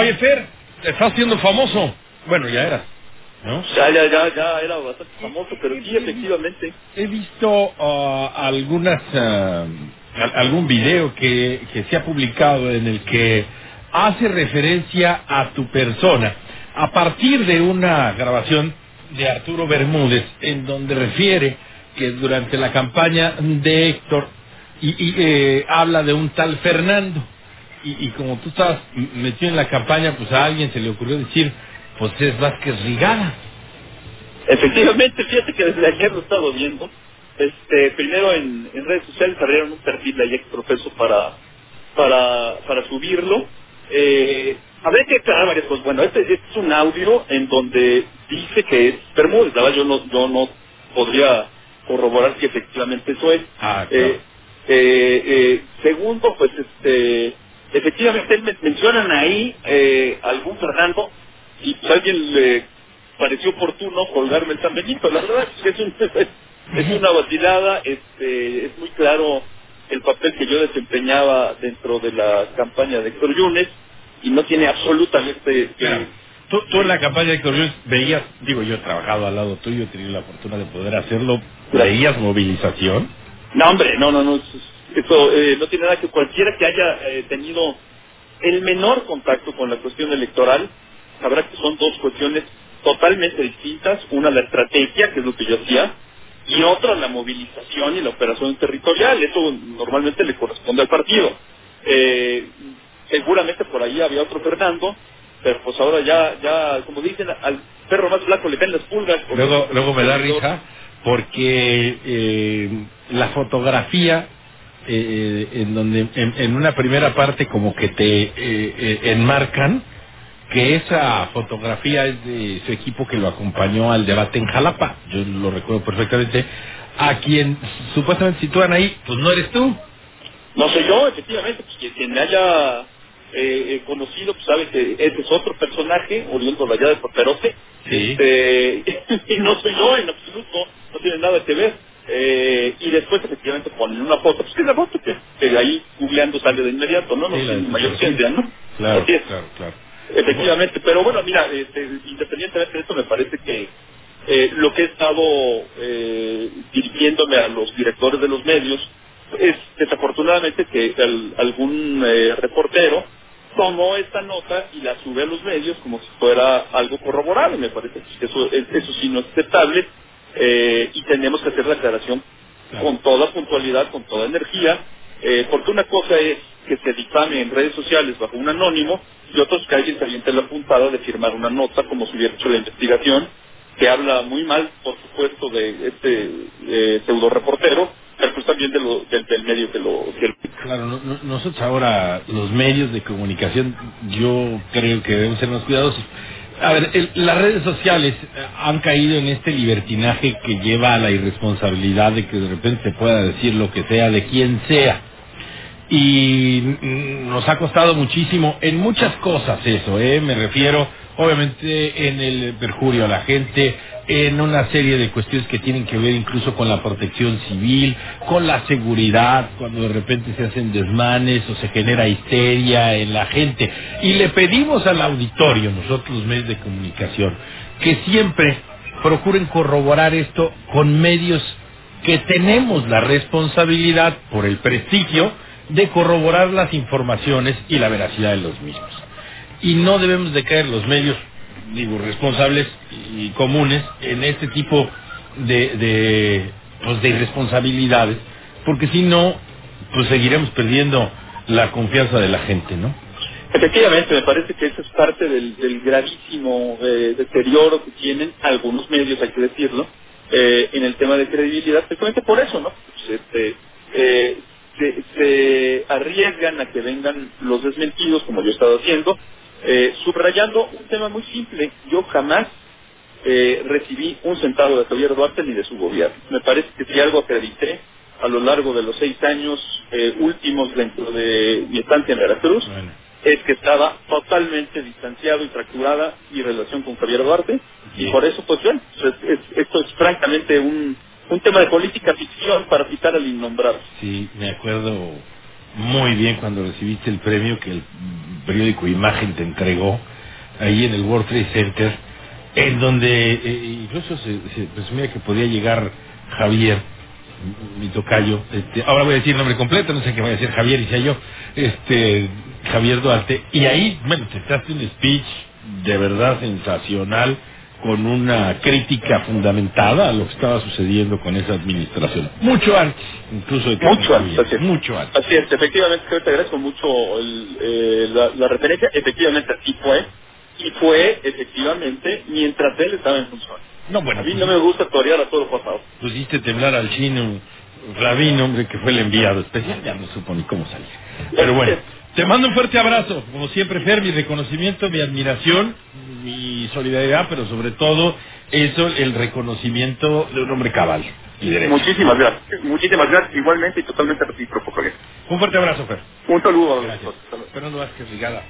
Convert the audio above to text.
Oye, Fer, te estás haciendo famoso. Bueno, ya eras, ¿no? Ya, ya, ya, ya era bastante famoso, pero sí, efectivamente. He visto ah, algunas ah, al- algún video que, que se ha publicado en el que hace referencia a tu persona a partir de una grabación de Arturo Bermúdez en donde refiere que durante la campaña de Héctor y, y, eh, habla de un tal Fernando y, y como tú estabas metido en la campaña pues a alguien se le ocurrió decir pues es Vázquez Rigada Efectivamente, fíjate que desde ayer lo he estado viendo. Este, primero en, en redes sociales abrieron un perfil de ahí exprofeso para, para, para subirlo. Eh, habría que aclarar varias cosas. Bueno, este, este es un audio en donde dice que es Bermúdez. La verdad, yo no, yo no podría corroborar si efectivamente eso es. Ah, claro. Eh, eh, eh, segundo, pues este, efectivamente men- mencionan ahí eh, algún Fernando y pues alguien le pareció oportuno colgarme el San Benito. La verdad es que es, un- es una vacilada, este, es muy claro el papel que yo desempeñaba dentro de la campaña de Héctor Yunes y no tiene absolutamente... Claro. eh, Tú, tú en la campaña de Héctor Luis veías, digo, yo he trabajado al lado tuyo, he tenido la fortuna de poder hacerlo, veías movilización. No, hombre, no, no, no. Eso, eso, eh, no tiene nada que cualquiera que haya eh, tenido el menor contacto con la cuestión electoral sabrá que son dos cuestiones totalmente distintas. Una, la estrategia, que es lo que yo hacía, y otra, la movilización y la operación territorial. Eso normalmente le corresponde al partido. Eh, seguramente por ahí había otro Fernando, pero pues ahora ya, ya, como dicen, al perro más blanco le ven las pulgas. Luego, luego me da risa porque eh, la fotografía eh, en donde en, en una primera parte como que te eh, eh, enmarcan que esa fotografía es de su equipo que lo acompañó al debate en Jalapa, yo lo recuerdo perfectamente, a quien supuestamente sitúan ahí, pues no eres tú. No soy yo, efectivamente, pues quien, quien me haya eh, eh, conocido, pues sabe que ese es otro personaje, oriundo allá de Porterote, Sí. este, y no soy yo en absoluto, no tiene nada que ver. Después efectivamente ponen una foto, pues que es la foto que, que ahí googleando sale de inmediato, ¿no? No Sí, de mayor ciencia, ¿no? Claro, Así es. claro, claro. Efectivamente, pero bueno, mira, este, independientemente de esto, me parece que eh, lo que he estado eh, dirigiéndome a los directores de los medios es desafortunadamente que al- algún eh, reportero tomó esta nota y la sube a los medios como si fuera algo corroborado. Me parece que eso, eso sí no es aceptable eh, y tenemos que hacer la aclaración Claro. con toda puntualidad, con toda energía, eh, porque una cosa es que se difame en redes sociales bajo un anónimo y otra es que alguien se aviente la puntada de firmar una nota como si hubiera hecho la investigación, que habla muy mal, por supuesto, de este eh, pseudo reportero, pero pues también de lo- del, del medio que lo... Que Claro, no- no- nosotros ahora, los medios de comunicación, yo creo que debemos ser más cuidadosos. A ver, el- las redes sociales eh, han caído en este libertinaje que lleva a la irresponsabilidad de que de repente se pueda decir lo que sea de quien sea. Y mm, nos ha costado muchísimo en muchas cosas eso, ¿eh? Me refiero, obviamente, en el perjurio a la gente, en una serie de cuestiones que tienen que ver incluso con la protección civil, con la seguridad, cuando de repente se hacen desmanes o se genera histeria en la gente. Y le pedimos al auditorio, nosotros los medios de comunicación, que siempre procuren corroborar esto con medios que tenemos la responsabilidad por el prestigio de corroborar las informaciones y la veracidad de los mismos. Y no debemos de caer los medios, digo, responsables y comunes en este tipo de, de, pues, de irresponsabilidades, porque si no, pues seguiremos perdiendo la confianza de la gente, ¿no? Efectivamente, me parece que eso es parte del, del gravísimo eh, deterioro que tienen algunos medios, hay que decirlo, eh, en el tema de credibilidad, precisamente por eso, ¿no? Pues, este, eh, se, se arriesgan a que vengan los desmentidos, como yo he estado haciendo, eh, subrayando un tema muy simple. Yo jamás eh, recibí un centavo de Javier Duarte ni de su gobierno. Me parece que si algo acredité a lo largo de los seis años eh, últimos dentro de mi estancia en Veracruz, Bueno. es que estaba totalmente distanciado y fracturada mi relación con Javier Duarte y por eso pues bueno, es- es- esto es francamente un, un tema de política ficción para citar al innombrable. Sí, me acuerdo muy bien cuando recibiste el premio que el periódico Imagen te entregó ahí en el World Trade Center, en donde eh, incluso se, se presumía que podía llegar Javier, mi tocayo, este, ahora voy a decir el nombre completo, no sé qué voy a decir Javier y sea yo, este, Javier Duarte, y ahí, bueno, te echaste un speech de verdad sensacional, con una crítica fundamentada a lo que estaba sucediendo con esa administración. Mucho antes, incluso de que Mucho antes, así es. Mucho antes. Así es, efectivamente, creo que te agradezco mucho el, eh, la, la referencia. Efectivamente, así fue. Y fue, efectivamente, mientras él estaba en función. No, bueno, A mí pues, no me gusta torear a todo lo pasado. pusiste temblar al chino Rabino, hombre, que fue el enviado especial, ya no supo ni cómo salir. Pero bueno, te mando un fuerte abrazo, como siempre, Fer, mi reconocimiento, mi admiración, mi solidaridad, pero sobre todo eso, el reconocimiento de un hombre cabal y derecho. Muchísimas gracias. Muchísimas gracias. Igualmente y totalmente recíproco. Un fuerte abrazo, Fer. Un saludo Gracias. Fernando Vázquez Rigada.